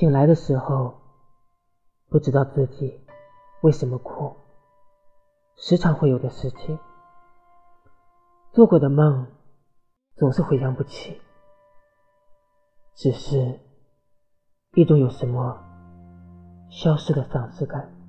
醒来的时候不知道自己为什么哭时常会有的事情。做过的梦总是回想不起只是一种有什么消失的丧失感。